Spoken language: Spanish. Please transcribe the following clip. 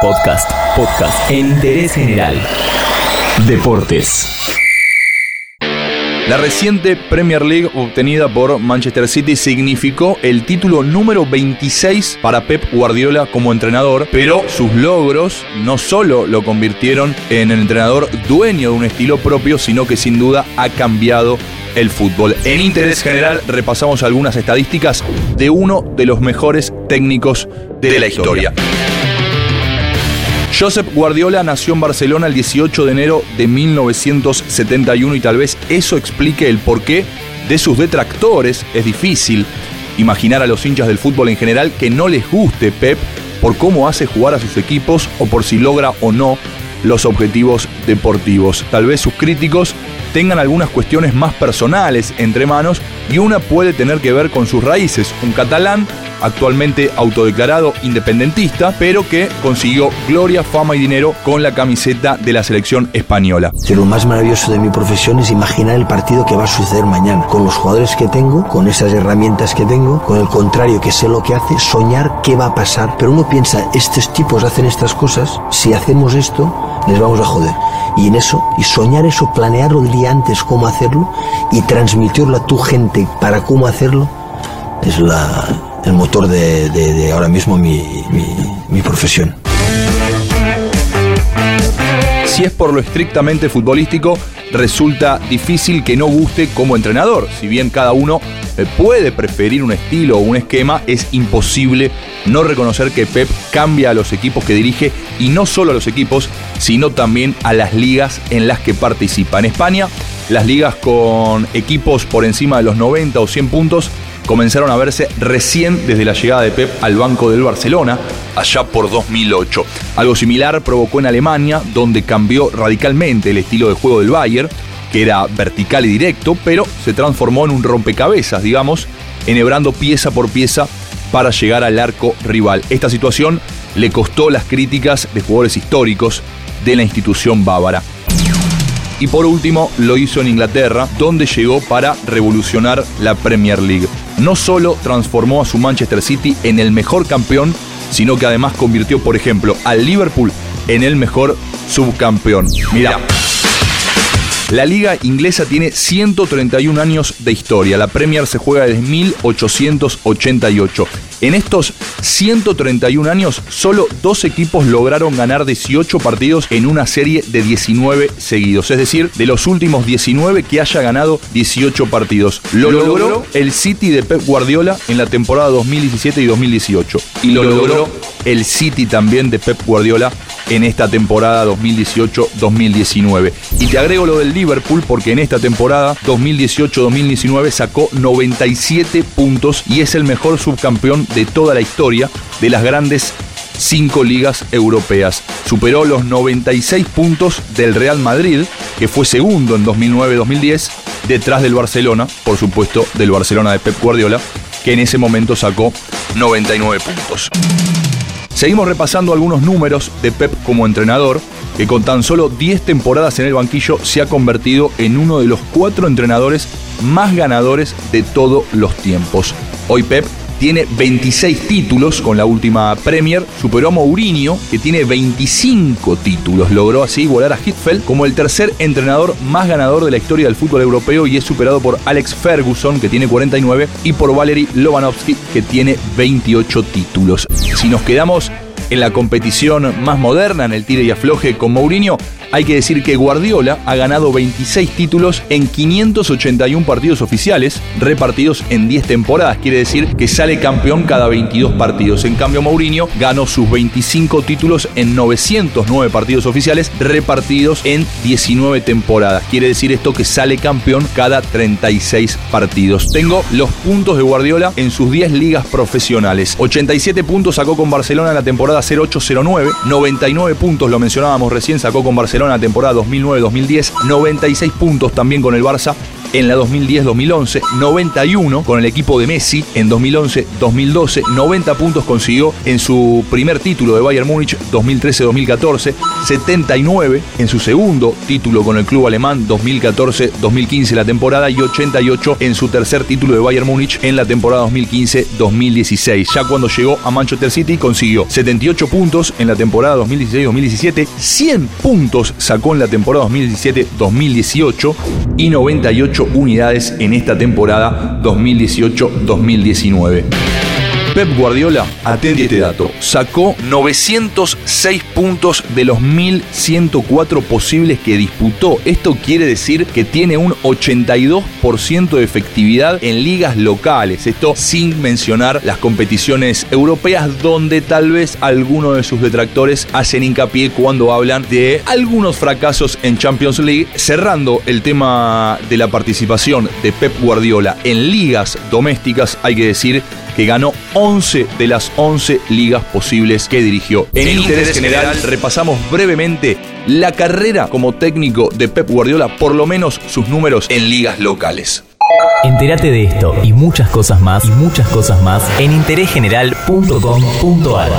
Podcast, podcast en interés general. Deportes. La reciente Premier League obtenida por Manchester City significó el título número 26 para Pep Guardiola como entrenador, pero sus logros no solo lo convirtieron en el entrenador dueño de un estilo propio, sino que sin duda ha cambiado el fútbol. En interés general repasamos algunas estadísticas de uno de los mejores técnicos de, la historia. Josep Guardiola nació en Barcelona el 18 de enero de 1971 y tal vez eso explique el porqué de sus detractores. Es difícil imaginar a los hinchas del fútbol en general que no les guste Pep por cómo hace jugar a sus equipos o por si logra o no los objetivos deportivos. Tal vez sus críticos tengan algunas cuestiones más personales entre manos y una puede tener que ver con sus raíces. Un catalán actualmente autodeclarado independentista, pero que consiguió gloria, fama y dinero con la camiseta de la selección española. Lo más maravilloso de mi profesión es imaginar el partido que va a suceder mañana, con los jugadores que tengo, con esas herramientas que tengo, con el contrario que sé lo que hace, soñar qué va a pasar. Pero uno piensa, estos tipos hacen estas cosas, si hacemos esto, les vamos a joder. Y en eso, y soñar eso, planearlo el día antes cómo hacerlo y transmitirlo a tu gente para cómo hacerlo, es la, el motor de, ahora mismo mi, mi profesión. Si es por lo estrictamente futbolístico, resulta difícil que no guste como entrenador. Si bien cada uno eh, puede preferir un estilo o un esquema, es imposible no reconocer que Pep cambia a los equipos que dirige y no solo a los equipos, sino también a las ligas en las que participa. En España, las ligas con equipos por encima de los 90 o 100 puntos comenzaron a verse recién desde la llegada de Pep al banco del Barcelona, allá por 2008. Algo similar provocó en Alemania, donde cambió radicalmente el estilo de juego del Bayern, que era vertical y directo, pero se transformó en un rompecabezas, digamos, enhebrando pieza por pieza para llegar al arco rival. Esta situación le costó las críticas de jugadores históricos de la institución bávara. Y por último lo hizo en Inglaterra, donde llegó para revolucionar la Premier League. No solo transformó a su Manchester City en el mejor campeón, sino que además convirtió, por ejemplo, al Liverpool en el mejor subcampeón. Mira. La liga inglesa tiene 131 años de historia. La Premier se juega desde 1888. En estos 131 años, solo dos equipos lograron ganar 18 partidos en una serie de 19 seguidos. Es decir, de los últimos 19 que haya ganado 18 partidos. Lo logró el City de Pep Guardiola en la temporada 2017 y 2018. Y lo logró el City también de Pep Guardiola en esta temporada 2018-2019. Y te agrego lo del Liverpool porque en esta temporada 2018-2019 sacó 97 puntos y es el mejor subcampeón de toda la historia de las grandes cinco ligas europeas. Superó los 96 puntos del Real Madrid, que fue segundo en 2009-2010, detrás del Barcelona, por supuesto del Barcelona de Pep Guardiola, que en ese momento sacó 99 puntos. Seguimos repasando algunos números de Pep como entrenador, que con tan solo 10 temporadas en el banquillo se ha convertido en uno de los cuatro entrenadores más ganadores de todos los tiempos. Hoy Pep tiene 26 títulos con la última Premier, superó a Mourinho, que tiene 25 títulos. Logró así igualar a Hitfeld como el tercer entrenador más ganador de la historia del fútbol europeo y es superado por Alex Ferguson, que tiene 49, y por Valery Lobanovsky, que tiene 28 títulos. Si nos quedamos en la competición más moderna, en el tire y afloje con Mourinho, hay que decir que Guardiola ha ganado 26 títulos en 581 partidos oficiales, repartidos en 10 temporadas. Quiere decir que sale campeón cada 22 partidos. En cambio, Mourinho ganó sus 25 títulos en 909 partidos oficiales, repartidos en 19 temporadas. Quiere decir esto que sale campeón cada 36 partidos. Tengo los puntos de Guardiola en sus 10 ligas profesionales. 87 puntos sacó con Barcelona en la temporada 08-09, 99 puntos, lo mencionábamos recién, sacó con Barcelona Barcelona temporada 2009-2010, 96 puntos también con el Barça en la 2010-2011, 91 con el equipo de Messi en 2011-2012, 90 puntos consiguió en su primer título de Bayern Múnich 2013-2014, 79 en su segundo título con el club alemán 2014-2015 la temporada y 88 en su tercer título de Bayern Múnich en la temporada 2015-2016. Ya cuando llegó a Manchester City consiguió 78 puntos en la temporada 2016-2017, 100 puntos sacó en la temporada 2017-2018 y 98 unidades en esta temporada 2018-2019. Pep Guardiola, atente este dato, sacó 906 puntos de los 1104 posibles que disputó. Esto quiere decir que tiene un 82% de efectividad en ligas locales. Esto sin mencionar las competiciones europeas donde tal vez algunos de sus detractores hacen hincapié cuando hablan de algunos fracasos en Champions League. Cerrando el tema de la participación de Pep Guardiola en ligas domésticas, hay que decir que ganó 11 de las 11 ligas posibles que dirigió. En, interés, general, repasamos brevemente la carrera como técnico de Pep Guardiola, por lo menos sus números en ligas locales. Entérate de esto y muchas cosas más y muchas cosas más en interésgeneral.com.ar.